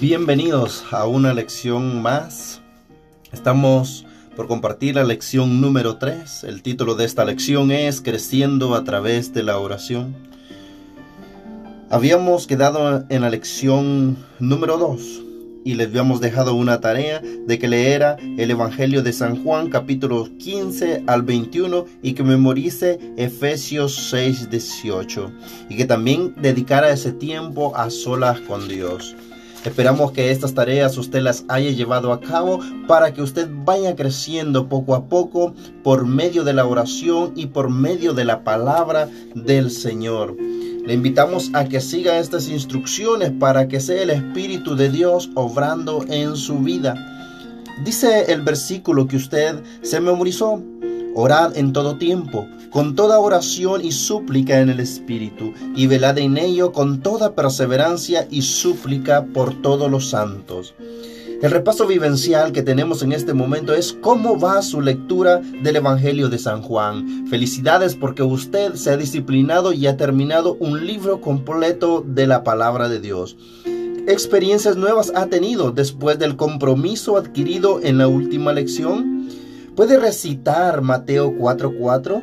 Bienvenidos a una lección más. Estamos por compartir la lección número 3. El título de esta lección es Creciendo a través de la oración. Habíamos quedado en la lección número 2 y les habíamos dejado una tarea de que leera el Evangelio de San Juan capítulo 15 al 21 y que memorice Efesios 6 18 y que también dedicara ese tiempo a solas con Dios. Esperamos que estas tareas usted las haya llevado a cabo para que usted vaya creciendo poco a poco por medio de la oración y por medio de la palabra del Señor. Le invitamos a que siga estas instrucciones para que sea el Espíritu de Dios obrando en su vida. Dice el versículo que usted se memorizó. Orad en todo tiempo, con toda oración y súplica en el Espíritu, y velad en ello con toda perseverancia y súplica por todos los santos. El repaso vivencial que tenemos en este momento es cómo va su lectura del Evangelio de San Juan. Felicidades porque usted se ha disciplinado y ha terminado un libro completo de la palabra de Dios. ¿Experiencias nuevas ha tenido después del compromiso adquirido en la última lección? ¿Puede recitar Mateo 4:4?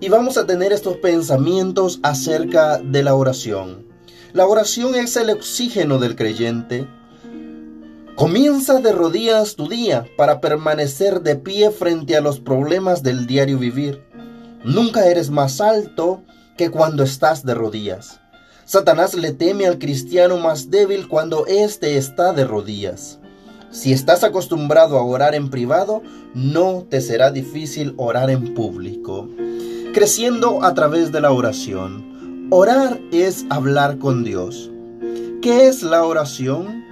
Y vamos a tener estos pensamientos acerca de la oración. La oración es el oxígeno del creyente Comienza de rodillas tu día para permanecer de pie frente a los problemas del diario vivir. Nunca eres más alto que cuando estás de rodillas. Satanás le teme al cristiano más débil cuando éste está de rodillas. Si estás acostumbrado a orar en privado, no te será difícil orar en público. Creciendo a través de la oración. Orar es hablar con Dios. ¿Qué es la oración?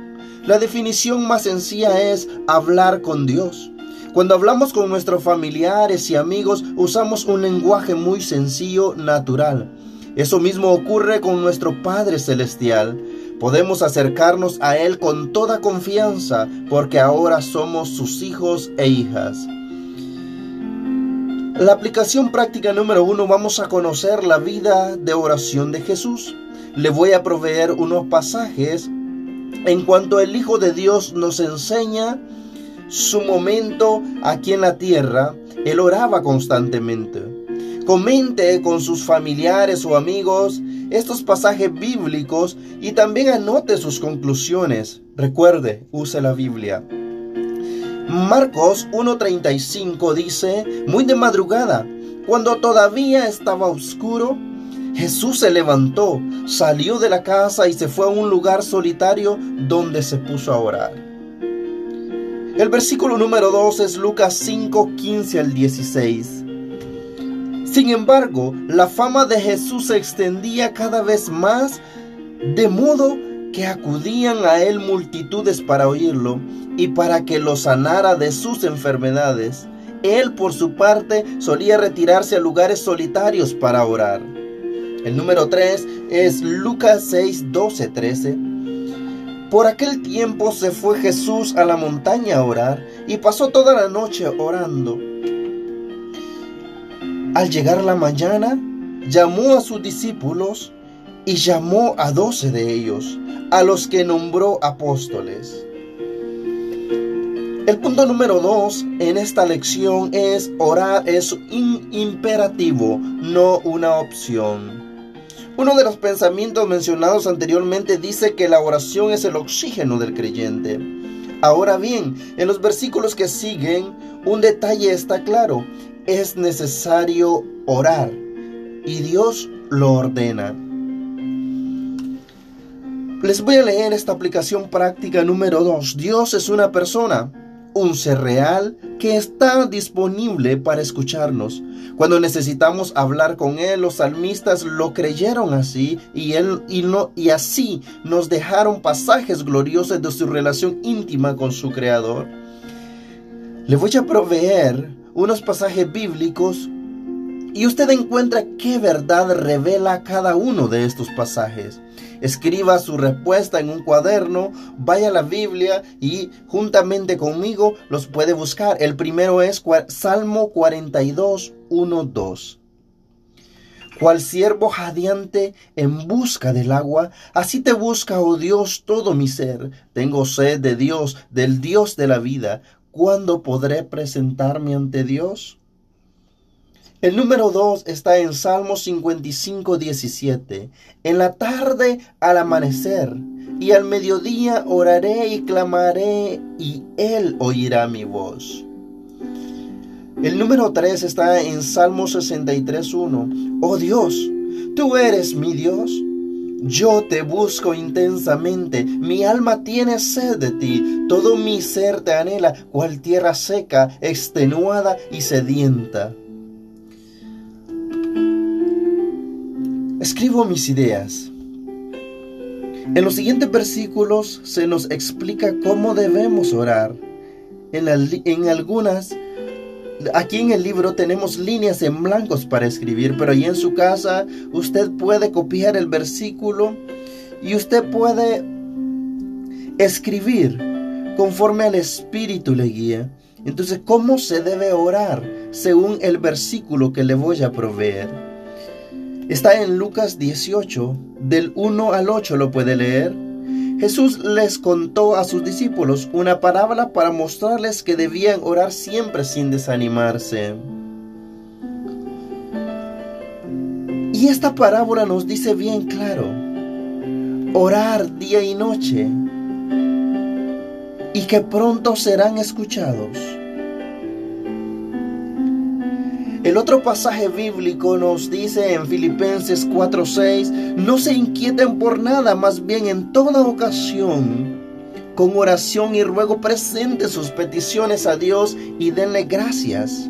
La definición más sencilla es hablar con Dios. Cuando hablamos con nuestros familiares y amigos usamos un lenguaje muy sencillo, natural. Eso mismo ocurre con nuestro Padre Celestial. Podemos acercarnos a Él con toda confianza porque ahora somos sus hijos e hijas. La aplicación práctica número uno vamos a conocer la vida de oración de Jesús. Le voy a proveer unos pasajes en cuanto el Hijo de Dios nos enseña su momento aquí en la tierra, Él oraba constantemente. Comente con sus familiares o amigos estos pasajes bíblicos y también anote sus conclusiones. Recuerde, use la Biblia. Marcos 1.35 dice, muy de madrugada, cuando todavía estaba oscuro, Jesús se levantó, salió de la casa y se fue a un lugar solitario donde se puso a orar. El versículo número 2 es Lucas 5, 15 al 16. Sin embargo, la fama de Jesús se extendía cada vez más, de modo que acudían a él multitudes para oírlo y para que lo sanara de sus enfermedades. Él, por su parte, solía retirarse a lugares solitarios para orar. El número 3 es Lucas 6, 12, 13. Por aquel tiempo se fue Jesús a la montaña a orar y pasó toda la noche orando. Al llegar la mañana, llamó a sus discípulos y llamó a doce de ellos, a los que nombró apóstoles. El punto número dos en esta lección es orar es un imperativo, no una opción. Uno de los pensamientos mencionados anteriormente dice que la oración es el oxígeno del creyente. Ahora bien, en los versículos que siguen, un detalle está claro. Es necesario orar y Dios lo ordena. Les voy a leer esta aplicación práctica número 2. Dios es una persona un ser real que está disponible para escucharnos. Cuando necesitamos hablar con Él, los salmistas lo creyeron así y, él, y, no, y así nos dejaron pasajes gloriosos de su relación íntima con su Creador. Le voy a proveer unos pasajes bíblicos y usted encuentra qué verdad revela cada uno de estos pasajes. Escriba su respuesta en un cuaderno, vaya a la Biblia y juntamente conmigo los puede buscar. El primero es Salmo 42, 1, 2. Cual siervo jadeante en busca del agua, así te busca, oh Dios, todo mi ser. Tengo sed de Dios, del Dios de la vida. ¿Cuándo podré presentarme ante Dios? El número 2 está en Salmo 55, 17. En la tarde al amanecer y al mediodía oraré y clamaré y Él oirá mi voz. El número 3 está en Salmo 63.1. Oh Dios, tú eres mi Dios. Yo te busco intensamente, mi alma tiene sed de ti, todo mi ser te anhela, cual tierra seca, extenuada y sedienta. Escribo mis ideas. En los siguientes versículos se nos explica cómo debemos orar. En, algunas Aquí en el libro tenemos líneas en blancos para escribir, pero ahí en su casa usted puede copiar el versículo y usted puede escribir conforme al Espíritu le guía. Entonces, ¿cómo se debe orar según el versículo que le voy a proveer? Está en Lucas 18, del 1 al 8 lo puede leer. Jesús les contó a sus discípulos una parábola para mostrarles que debían orar siempre sin desanimarse. Y esta parábola nos dice bien claro, orar día y noche y que pronto serán escuchados. El otro pasaje bíblico nos dice en Filipenses 4:6, no se inquieten por nada, más bien en toda ocasión, con oración y ruego presenten sus peticiones a Dios y denle gracias.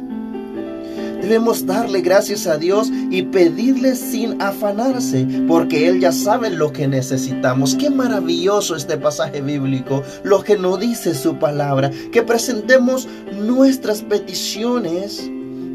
Debemos darle gracias a Dios y pedirle sin afanarse, porque Él ya sabe lo que necesitamos. Qué maravilloso este pasaje bíblico, lo que nos dice su palabra, que presentemos nuestras peticiones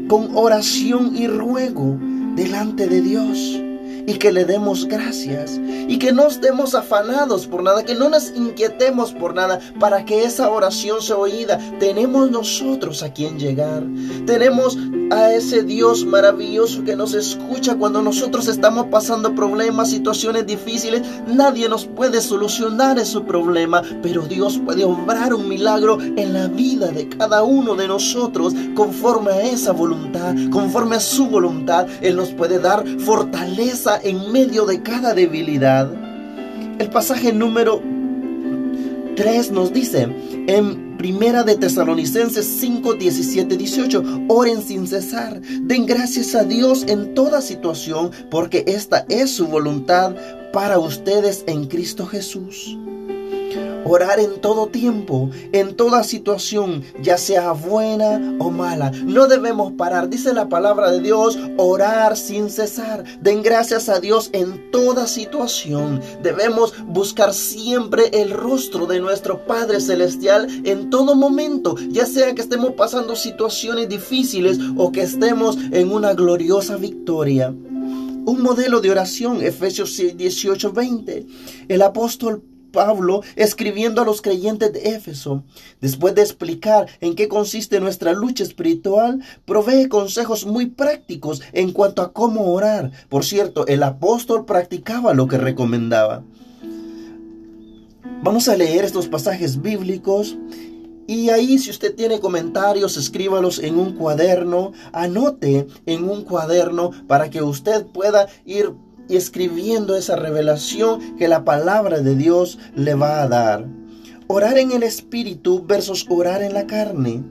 con oración y ruego delante de Dios y que le demos gracias y que no estemos afanados por nada, que no nos inquietemos por nada para que esa oración sea oída. Tenemos nosotros a quien llegar. Tenemos a ese Dios maravilloso que nos escucha cuando nosotros estamos pasando problemas, situaciones difíciles. Nadie nos puede solucionar ese problema, pero Dios puede obrar un milagro en la vida de cada uno de nosotros conforme a esa voluntad, conforme a su voluntad. Él nos puede dar fortaleza en medio de cada debilidad. El pasaje número 3 nos dice en Primera de Tesalonicenses 5, 17, 18, oren sin cesar, den gracias a Dios en toda situación, porque esta es su voluntad para ustedes en Cristo Jesús. Orar en todo tiempo, en toda situación, ya sea buena o mala. No debemos parar. Dice la palabra de Dios, orar sin cesar. Den gracias a Dios en toda situación. Debemos buscar siempre el rostro de nuestro Padre Celestial en todo momento, ya sea que estemos pasando situaciones difíciles o que estemos en una gloriosa victoria. Un modelo de oración, Efesios 18, 20. El apóstol Pablo escribiendo a los creyentes de Éfeso. Después de explicar en qué consiste nuestra lucha espiritual, provee consejos muy prácticos en cuanto a cómo orar. Por cierto, el apóstol practicaba lo que recomendaba. Vamos a leer estos pasajes bíblicos y ahí si usted tiene comentarios, escríbalos en un cuaderno, anote en un cuaderno para que usted pueda ir y escribiendo esa revelación que la palabra de Dios le va a dar. Orar en el Espíritu versus orar en la carne.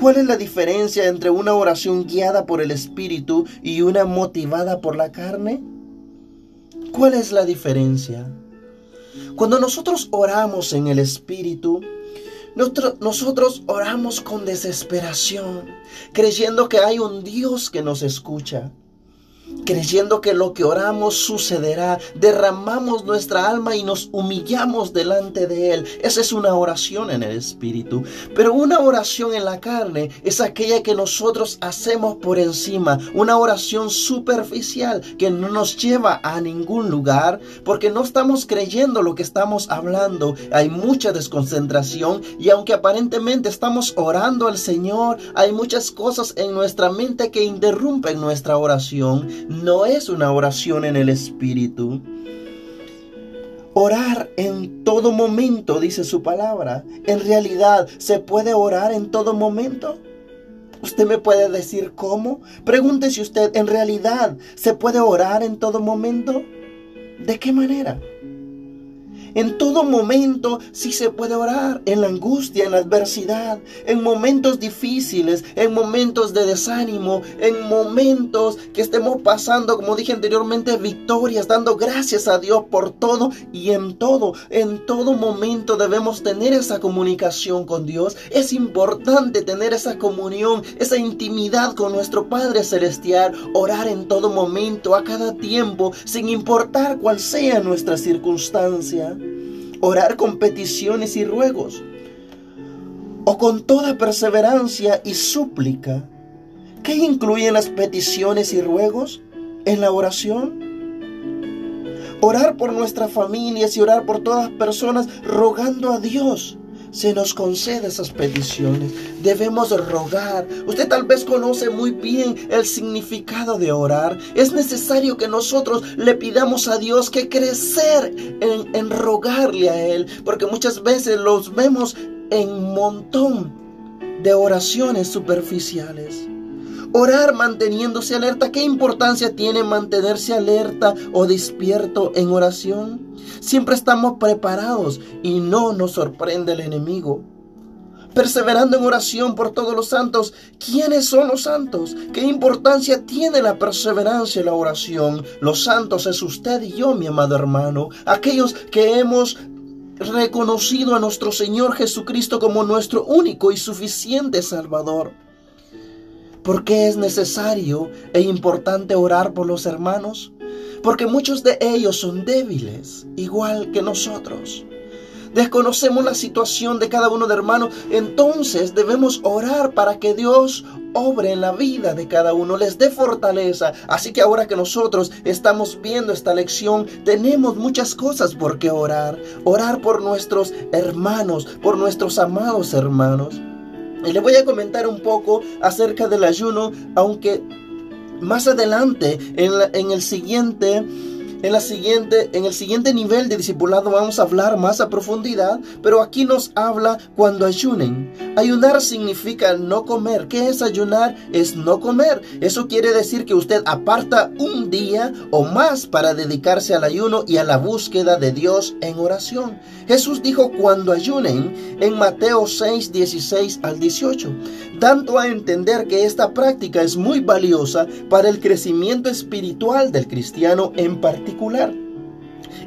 ¿Cuál es la diferencia entre una oración guiada por el Espíritu y una motivada por la carne? ¿Cuál es la diferencia? Cuando nosotros oramos en el Espíritu, nosotros, oramos con desesperación, creyendo que hay un Dios que nos escucha creyendo que lo que oramos sucederá, derramamos nuestra alma y nos humillamos delante de Él. Esa es una oración en el Espíritu. Pero una oración en la carne es aquella que nosotros hacemos por encima, una oración superficial que no nos lleva a ningún lugar porque no estamos creyendo lo que estamos hablando. Hay mucha desconcentración y aunque aparentemente estamos orando al Señor, hay muchas cosas en nuestra mente que interrumpen nuestra oración no es una oración en el Espíritu. Orar en todo momento, dice su palabra. En realidad, ¿se puede orar en todo momento? ¿Usted me puede decir cómo? Pregúntese usted, ¿en realidad se puede orar en todo momento? ¿De qué manera? En todo momento sí se puede orar, en la angustia, en la adversidad, en momentos difíciles, en momentos de desánimo, en momentos que estemos pasando, como dije anteriormente, victorias, dando gracias a Dios por todo y en todo, en todo momento debemos tener esa comunicación con Dios. Es importante tener esa comunión, esa intimidad con nuestro Padre Celestial, orar en todo momento, a cada tiempo, sin importar cuál sea nuestra circunstancia orar con peticiones y ruegos, o con toda perseverancia y súplica. ¿Qué incluyen las peticiones y ruegos en la oración? Orar por nuestras familias y orar por todas las personas rogando a Dios se nos concede esas peticiones. Debemos rogar. Usted tal vez conoce muy bien el significado de orar. Es necesario que nosotros le pidamos a Dios que crecer en, en rogarle a Él, porque muchas veces los vemos en montón de oraciones superficiales. Orar manteniéndose alerta. ¿Qué importancia tiene mantenerse alerta o despierto en oración? Siempre estamos preparados y no nos sorprende el enemigo. Perseverando en oración por todos los santos. ¿Quiénes son los santos? ¿Qué importancia tiene la perseverancia en la oración? Los santos es usted y yo, mi amado hermano. Aquellos que hemos reconocido a nuestro Señor Jesucristo como nuestro único y suficiente Salvador. ¿Por qué es necesario e importante orar por los hermanos? Porque muchos de ellos son débiles, igual que nosotros. Desconocemos la situación de cada uno de hermanos, entonces debemos orar para que Dios obre en la vida de cada uno, les dé fortaleza. Así que ahora que nosotros estamos viendo esta lección, tenemos muchas cosas por qué orar. Orar por nuestros hermanos, por nuestros amados hermanos. Y les voy a comentar un poco acerca del ayuno, aunque más adelante en, en el siguiente en, la siguiente, en el siguiente nivel de discipulado vamos a hablar más a profundidad, pero aquí nos habla cuando ayunen. Ayunar significa no comer. ¿Qué es ayunar? Es no comer. Eso quiere decir que usted aparta un día o más para dedicarse al ayuno y a la búsqueda de Dios en oración. Jesús dijo cuando ayunen en Mateo 6, 16 al 18, dando a entender que esta práctica es muy valiosa para el crecimiento espiritual del cristiano en particular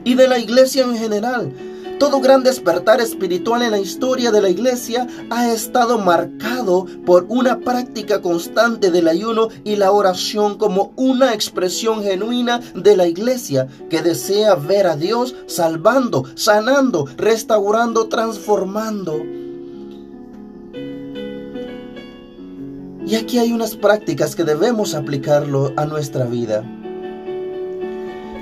y de la iglesia en general. Todo gran despertar espiritual en la historia de la iglesia ha estado marcado por una práctica constante del ayuno y la oración como una expresión genuina de la iglesia que desea ver a Dios salvando, sanando, restaurando, transformando. Y aquí hay unas prácticas que debemos aplicarlo a nuestra vida.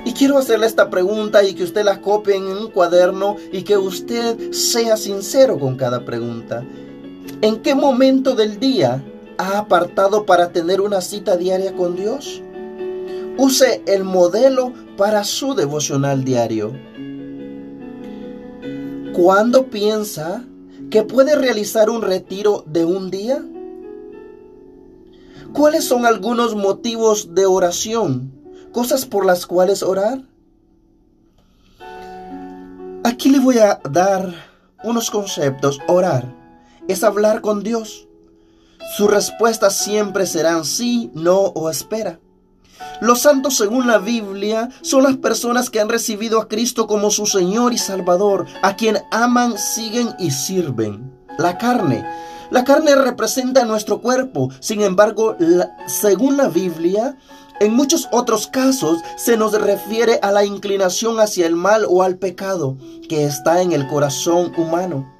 Y quiero hacerle esta pregunta y que usted la copie en un cuaderno y que usted sea sincero con cada pregunta. ¿En qué momento del día ha apartado para tener una cita diaria con Dios? Use el modelo para su devocional diario. ¿Cuándo piensa que puede realizar un retiro de un día? ¿Cuáles son algunos motivos de oración cosas por las cuales orar. Aquí le voy a dar unos conceptos. Orar es hablar con Dios. Sus respuestas siempre serán sí, no o espera. Los santos, según la Biblia, son las personas que han recibido a Cristo como su Señor y Salvador, a quien aman, siguen y sirven. La carne. La carne representa nuestro cuerpo. Sin embargo, según la Biblia, en muchos otros casos se nos refiere a la inclinación hacia el mal o al pecado que está en el corazón humano.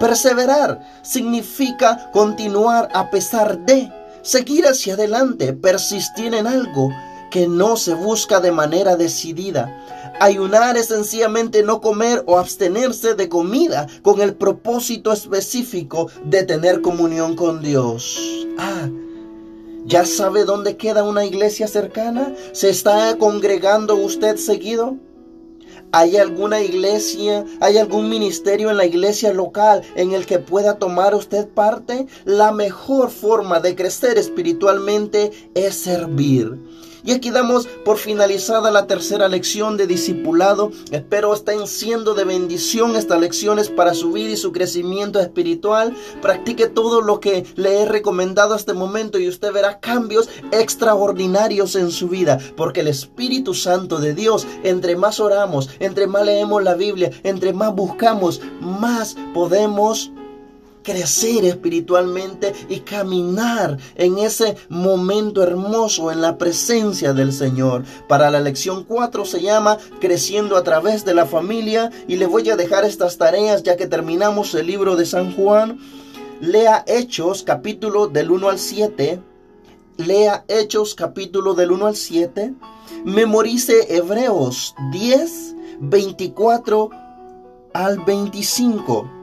Perseverar significa continuar a pesar de, seguir hacia adelante, persistir en algo que no se busca de manera decidida. Ayunar es sencillamente no comer o abstenerse de comida con el propósito específico de tener comunión con Dios. Ah, ¿Ya sabe dónde queda una iglesia cercana? ¿Se está congregando usted seguido? ¿Hay alguna iglesia, hay algún ministerio en la iglesia local en el que pueda tomar usted parte? La mejor forma de crecer espiritualmente es servir. Y aquí damos por finalizada la tercera lección de discipulado. Espero estén siendo de bendición estas lecciones para su vida y su crecimiento espiritual. Practique todo lo que le he recomendado hasta este momento y usted verá cambios extraordinarios en su vida. Porque el Espíritu Santo de Dios, entre más oramos, entre más leemos la Biblia, entre más buscamos, más podemos crecer espiritualmente y caminar en ese momento hermoso en la presencia del Señor. Para la lección 4 se llama Creciendo a través de la familia y le voy a dejar estas tareas ya que terminamos el libro de San Juan. Lea Hechos capítulo del 1 al 7. Lea Hechos capítulo del 1 al 7. Memorice Hebreos 10, 24 al 25